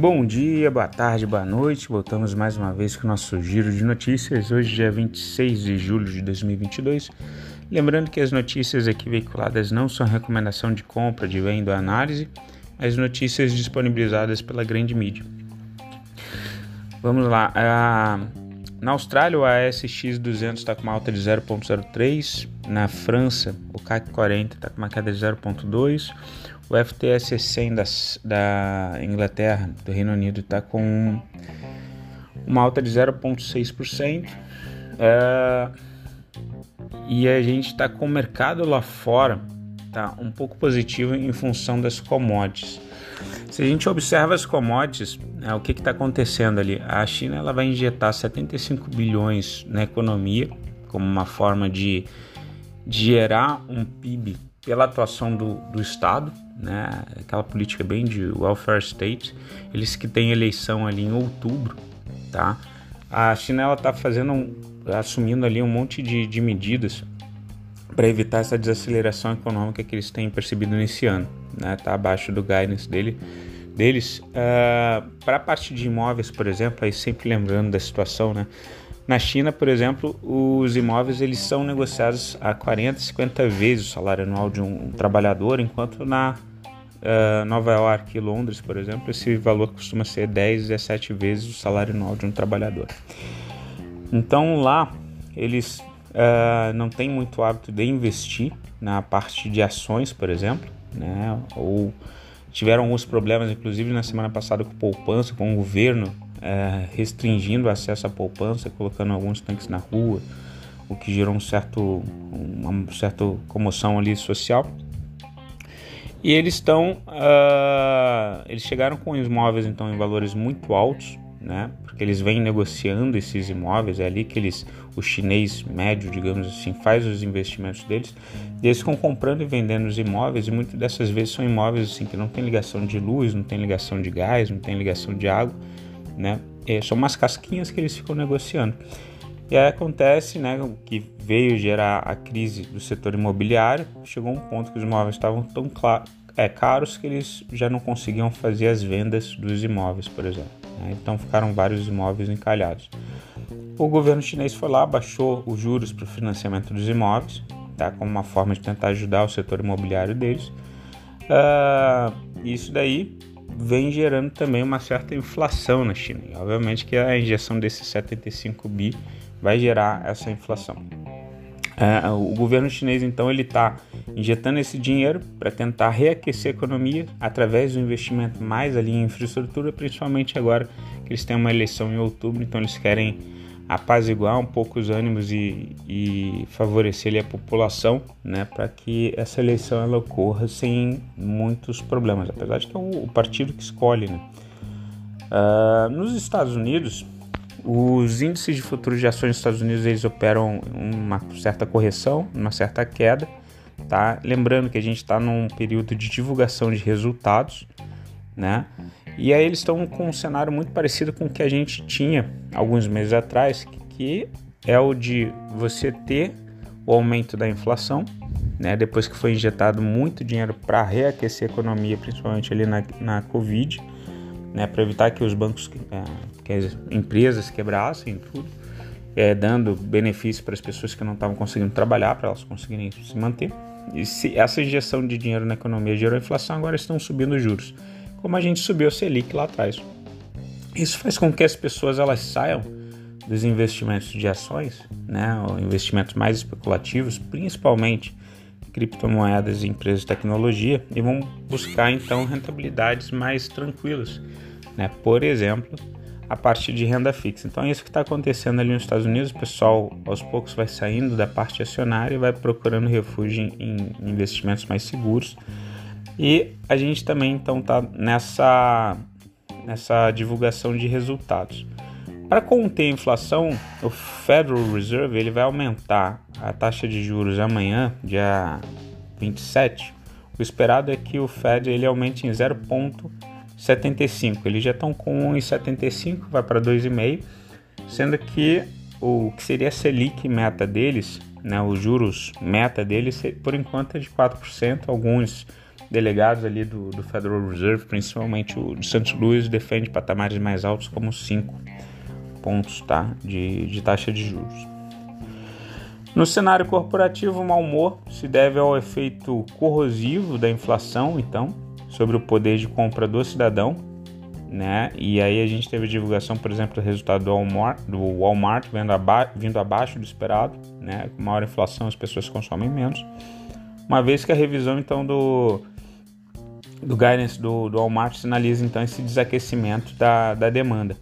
Bom dia, boa tarde, boa noite. Voltamos mais uma vez com o nosso giro de notícias. Hoje, dia 26 de julho de 2022. Lembrando que as notícias aqui veiculadas não são recomendação de compra, de venda ou análise, mas notícias disponibilizadas pela grande mídia. Vamos lá. Na Austrália, o ASX 200 está com uma alta de 0,03. Na França, o CAC 40 está com uma queda de 0,2. O FTSE 100 da, da Inglaterra, do Reino Unido, está com uma alta de 0,6%. É, e a gente está com o mercado lá fora tá um pouco positivo em função das commodities. Se a gente observa as commodities, né, o que está acontecendo ali? A China ela vai injetar 75 bilhões na economia como uma forma de, de gerar um PIB pela atuação do, do Estado, né, aquela política bem de welfare state. Eles que têm eleição ali em outubro, tá? A China ela está fazendo um, assumindo ali um monte de, de medidas para evitar essa desaceleração econômica que eles têm percebido nesse ano, né? Tá abaixo do guidance dele, deles. Uh, ah, para a parte de imóveis, por exemplo, aí sempre lembrando da situação, né? Na China, por exemplo, os imóveis eles são negociados a 40, 50 vezes o salário anual de um trabalhador, enquanto na uh, Nova York e Londres, por exemplo, esse valor costuma ser 10, 17 vezes o salário anual de um trabalhador. Então lá eles uh, não têm muito hábito de investir na parte de ações, por exemplo, né? ou tiveram alguns problemas, inclusive na semana passada com poupança, com o governo uh, restringindo o acesso à poupança, colocando alguns tanques na rua, o que gerou um certo, uma certa comoção ali social. E eles estão, uh, eles chegaram com imóveis então em valores muito altos, né? Porque eles vêm negociando esses imóveis, é ali que eles, o chinês médio, digamos assim, faz os investimentos deles. E eles ficam comprando e vendendo os imóveis e muitas dessas vezes são imóveis assim que não tem ligação de luz, não tem ligação de gás, não tem ligação de água, né? E são umas casquinhas que eles ficam negociando. E aí acontece, né, que veio gerar a crise do setor imobiliário, chegou um ponto que os imóveis estavam tão é, caros que eles já não conseguiam fazer as vendas dos imóveis, por exemplo. Né? Então ficaram vários imóveis encalhados. O governo chinês foi lá, baixou os juros para o financiamento dos imóveis, tá? como uma forma de tentar ajudar o setor imobiliário deles. Uh, isso daí vem gerando também uma certa inflação na China. E, obviamente que a injeção desses 75 bi vai gerar essa inflação. É, o governo chinês então ele está injetando esse dinheiro para tentar reaquecer a economia através do investimento mais ali em infraestrutura, principalmente agora que eles têm uma eleição em outubro, então eles querem apaziguar um pouco os ânimos e, e favorecer ali, a população, né, para que essa eleição ela ocorra sem muitos problemas, apesar de que é o, partido que escolhe, né. Uh, nos Estados Unidos os índices de futuros de ações dos Estados Unidos eles operam uma certa correção, uma certa queda, tá? Lembrando que a gente está num período de divulgação de resultados, né? E aí eles estão com um cenário muito parecido com o que a gente tinha alguns meses atrás, que é o de você ter o aumento da inflação, né? Depois que foi injetado muito dinheiro para reaquecer a economia, principalmente ali na, na Covid né, para evitar que os bancos, é, que as empresas quebrassem tudo, é, dando benefício para as pessoas que não estavam conseguindo trabalhar, para elas conseguirem se manter. E se essa injeção de dinheiro na economia gerou inflação, agora estão subindo os juros, como a gente subiu o Selic lá atrás. Isso faz com que as pessoas elas saiam dos investimentos de ações, né, investimentos mais especulativos, principalmente criptomoedas e empresas de tecnologia e vão buscar então rentabilidades mais tranquilas, né? Por exemplo, a parte de renda fixa. Então é isso que está acontecendo ali nos Estados Unidos. O pessoal aos poucos vai saindo da parte acionária e vai procurando refúgio em investimentos mais seguros. E a gente também então está nessa nessa divulgação de resultados. Para conter a inflação, o Federal Reserve ele vai aumentar a taxa de juros amanhã, dia 27. O esperado é que o Fed ele aumente em 0,75. Eles já estão com 1,75, vai para 2,5, sendo que o que seria a Selic meta deles, né, os juros meta deles, por enquanto é de 4%, alguns delegados ali do, do Federal Reserve, principalmente o de Santos Luís, defende patamares mais altos como 5 pontos tá, de, de taxa de juros. No cenário corporativo, o mau humor se deve ao efeito corrosivo da inflação, então, sobre o poder de compra do cidadão, né? E aí a gente teve divulgação, por exemplo, do resultado do Walmart, do Walmart vindo, aba vindo abaixo do esperado, né? Com maior inflação, as pessoas consomem menos. Uma vez que a revisão então do do guidance do, do Walmart sinaliza então esse desaquecimento da, da demanda.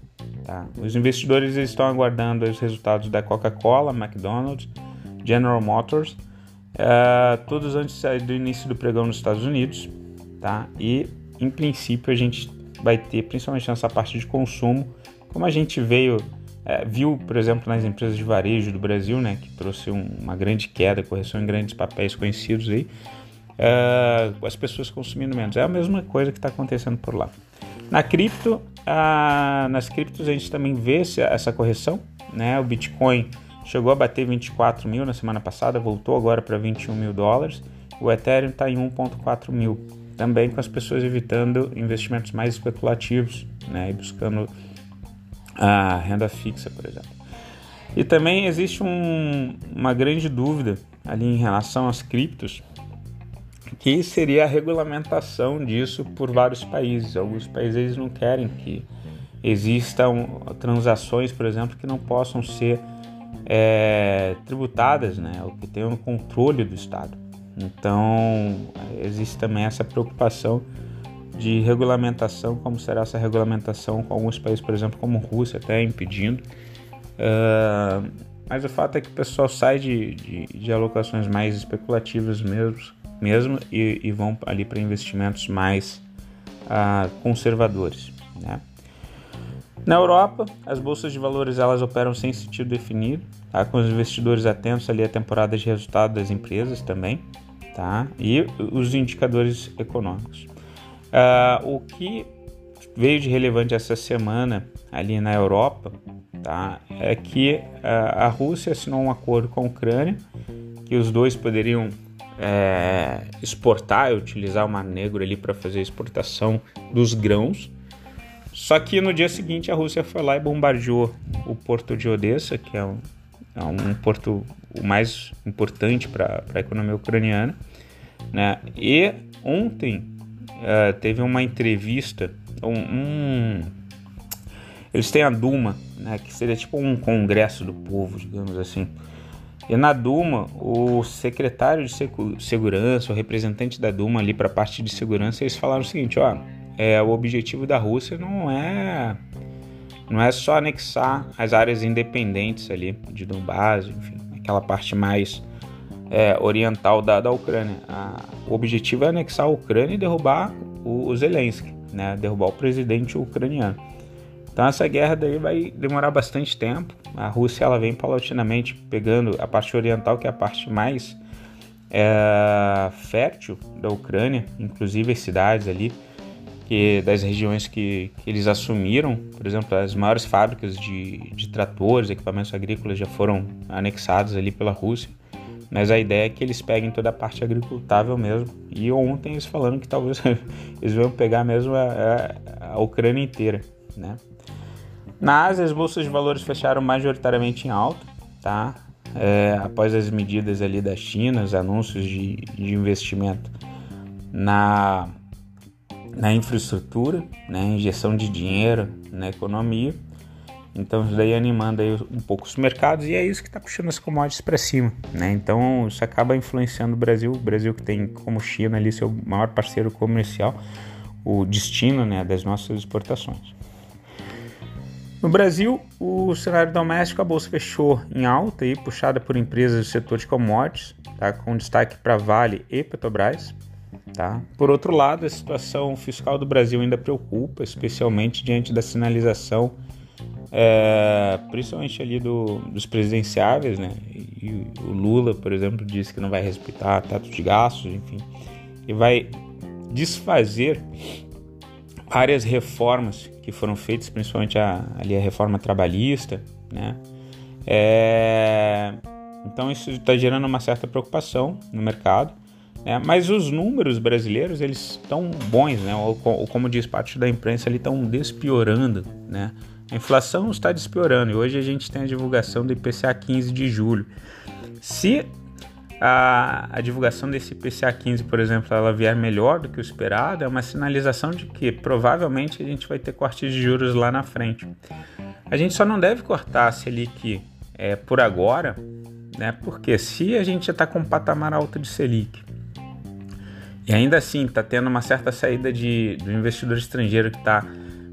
Tá? Os investidores estão aguardando os resultados da Coca-Cola, McDonald's, General Motors, uh, todos antes do início do pregão nos Estados Unidos, tá? E em princípio a gente vai ter, principalmente nessa parte de consumo, como a gente veio é, viu, por exemplo, nas empresas de varejo do Brasil, né, que trouxe um, uma grande queda, correção em grandes papéis conhecidos aí, é, as pessoas consumindo menos. É a mesma coisa que está acontecendo por lá. Na cripto, nas criptos a gente também vê essa correção, né? O Bitcoin chegou a bater 24 mil na semana passada, voltou agora para 21 mil dólares. O Ethereum está em 1,4 mil também com as pessoas evitando investimentos mais especulativos, né, e buscando a renda fixa, por exemplo. E também existe um, uma grande dúvida ali em relação às criptos, que seria a regulamentação disso por vários países. Alguns países não querem que existam transações, por exemplo, que não possam ser é, tributadas, né, ou que tenham controle do Estado. Então, existe também essa preocupação de regulamentação, como será essa regulamentação com alguns países, por exemplo, como Rússia, até impedindo. Uh, mas o fato é que o pessoal sai de, de, de alocações mais especulativas mesmo, mesmo e, e vão ali para investimentos mais uh, conservadores. Né? Na Europa, as bolsas de valores elas operam sem sentido definido, tá? com os investidores atentos ali à temporada de resultado das empresas também tá? E os indicadores econômicos. Uh, o que veio de relevante essa semana ali na Europa, tá? É que a Rússia assinou um acordo com a Ucrânia que os dois poderiam é, exportar utilizar o Mar Negro ali para fazer a exportação dos grãos. Só que no dia seguinte a Rússia foi lá e bombardeou o porto de Odessa, que é um, é um porto o mais importante para a economia ucraniana. Né? E ontem uh, teve uma entrevista, um, um, eles têm a Duma, né, que seria tipo um congresso do povo, digamos assim. E na Duma, o secretário de segurança, o representante da Duma ali para a parte de segurança, eles falaram o seguinte, ó, é, o objetivo da Rússia não é não é só anexar as áreas independentes ali de Donbass, enfim, aquela parte mais é, oriental da, da Ucrânia. A, o objetivo é anexar a Ucrânia e derrubar o, o Zelensky, né? derrubar o presidente ucraniano. Então essa guerra daí vai demorar bastante tempo. A Rússia ela vem paulatinamente pegando a parte oriental, que é a parte mais é, fértil da Ucrânia, inclusive as cidades ali, que das regiões que, que eles assumiram, por exemplo, as maiores fábricas de, de tratores, equipamentos agrícolas já foram anexadas ali pela Rússia. Mas a ideia é que eles peguem toda a parte agricultável mesmo. E ontem eles falando que talvez eles vão pegar mesmo a, a, a Ucrânia inteira, né? Na Ásia, as bolsas de valores fecharam majoritariamente em alta, tá? É, após as medidas ali da China, os anúncios de, de investimento na, na infraestrutura, né? injeção de dinheiro na economia. Então isso daí animando aí um pouco os mercados e é isso que está puxando as commodities para cima, né? Então isso acaba influenciando o Brasil, o Brasil que tem como China ali seu maior parceiro comercial, o destino, né, das nossas exportações. No Brasil, o cenário doméstico, a bolsa fechou em alta e puxada por empresas do setor de commodities, tá? com destaque para Vale e Petrobras. Tá? Por outro lado, a situação fiscal do Brasil ainda preocupa, especialmente diante da sinalização é, principalmente ali do, dos presidenciáveis, né? E o Lula, por exemplo, disse que não vai respeitar teto de gastos, enfim, e vai desfazer várias reformas que foram feitas, principalmente a, ali a reforma trabalhista, né? É, então isso está gerando uma certa preocupação no mercado. É, mas os números brasileiros eles estão bons, né? Ou, ou, como diz parte da imprensa, eles estão despiorando, né? A inflação está despiorando e hoje a gente tem a divulgação do IPCA 15 de julho. Se a, a, divulgação desse IPCA 15, por exemplo, ela vier melhor do que o esperado, é uma sinalização de que provavelmente a gente vai ter cortes de juros lá na frente. A gente só não deve cortar a Selic é, por agora, né? Porque se a gente já está com um patamar alto de Selic e ainda assim está tendo uma certa saída de, do investidor estrangeiro que está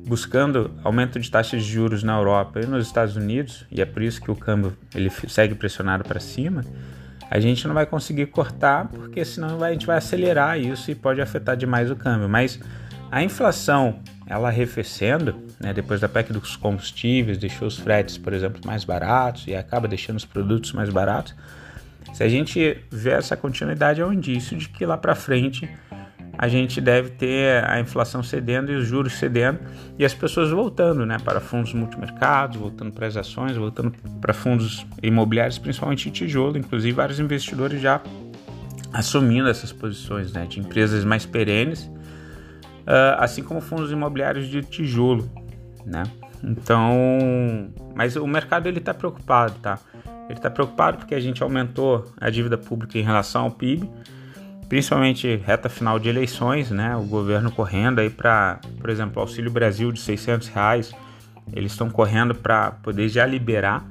buscando aumento de taxas de juros na Europa e nos Estados Unidos, e é por isso que o câmbio ele segue pressionado para cima, a gente não vai conseguir cortar, porque senão a gente vai acelerar isso e pode afetar demais o câmbio. Mas a inflação, ela arrefecendo, né, depois da PEC dos combustíveis, deixou os fretes, por exemplo, mais baratos e acaba deixando os produtos mais baratos. Se a gente vê essa continuidade, é um indício de que lá para frente a gente deve ter a inflação cedendo e os juros cedendo e as pessoas voltando né, para fundos multimercados, voltando para as ações, voltando para fundos imobiliários, principalmente tijolo. Inclusive, vários investidores já assumindo essas posições né, de empresas mais perenes, uh, assim como fundos imobiliários de tijolo. Né? Então, mas o mercado ele está preocupado, tá? Ele está preocupado porque a gente aumentou a dívida pública em relação ao PIB principalmente reta final de eleições, né? O governo correndo aí para, por exemplo, Auxílio Brasil de 600 reais, eles estão correndo para poder já liberar,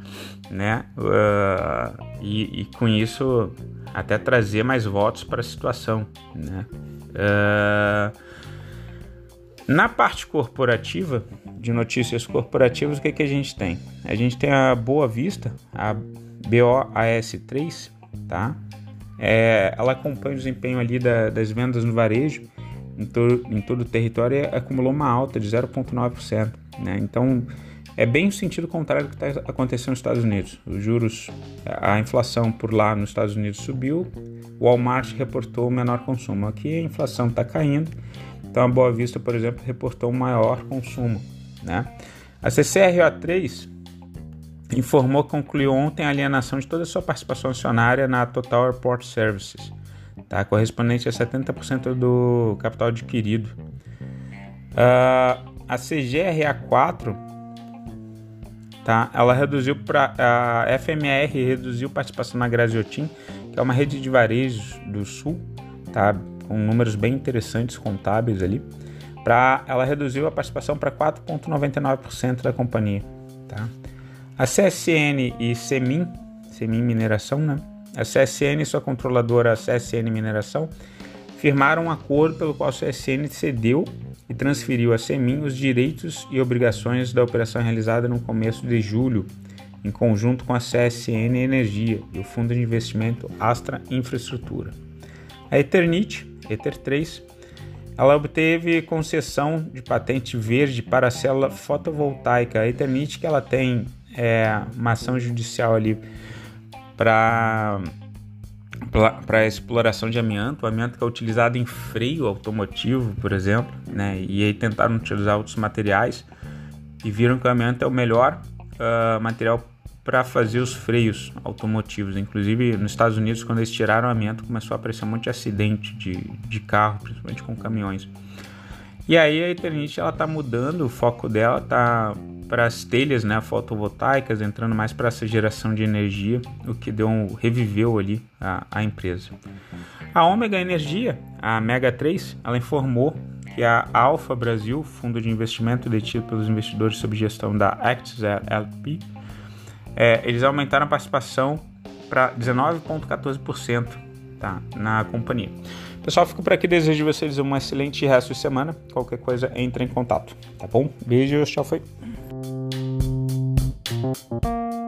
né? Uh, e, e, com isso até trazer mais votos para a situação, né? Uh, na parte corporativa, de notícias corporativas, o que, que a gente tem? A gente tem a Boa Vista, a BOAS3, tá? É, ela acompanha o desempenho ali da, das vendas no varejo em, to, em todo o território e acumulou uma alta de 0,9%. Né? Então, é bem o sentido contrário do que está acontecendo nos Estados Unidos. Os juros, a inflação por lá nos Estados Unidos subiu, o Walmart reportou menor consumo. Aqui a inflação está caindo, então a Boa Vista, por exemplo, reportou maior consumo. Né? A CCRO3 informou que concluiu ontem a alienação de toda a sua participação acionária na Total Airport Services, tá? correspondente a 70% do capital adquirido. Uh, a CGRA4, tá? ela reduziu para a FMR reduziu participação na Graziotin, que é uma rede de varejos do Sul, tá? com números bem interessantes contábeis ali. Pra, ela reduziu a participação para 4,99% da companhia. Tá? A CSN e Semin, Semin Mineração, né? A CSN e sua controladora CSN Mineração firmaram um acordo pelo qual a CSN cedeu e transferiu a Semin os direitos e obrigações da operação realizada no começo de julho, em conjunto com a CSN Energia e o fundo de investimento Astra Infraestrutura. A Eternit, Ether 3, ela obteve concessão de patente verde para a célula fotovoltaica. A Eternit que ela tem é, uma ação judicial ali para para exploração de amianto, o amianto que é utilizado em freio automotivo, por exemplo, né? E aí tentaram utilizar outros materiais e viram que o amianto é o melhor uh, material para fazer os freios automotivos. Inclusive nos Estados Unidos, quando eles tiraram o amianto, começou a aparecer muito acidente de, de carro, principalmente com caminhões. E aí a Eternit ela tá mudando o foco dela, tá para as telhas né, fotovoltaicas, entrando mais para essa geração de energia, o que deu um, reviveu ali a, a empresa. A Ômega Energia, a Mega 3, ela informou que a Alfa Brasil, fundo de investimento detido pelos investidores sob gestão da Actis LP, é, eles aumentaram a participação para 19,14% tá, na companhia. Pessoal, fico por aqui. Desejo vocês um excelente resto de semana. Qualquer coisa, entre em contato. Tá bom? Beijos, tchau, foi. Música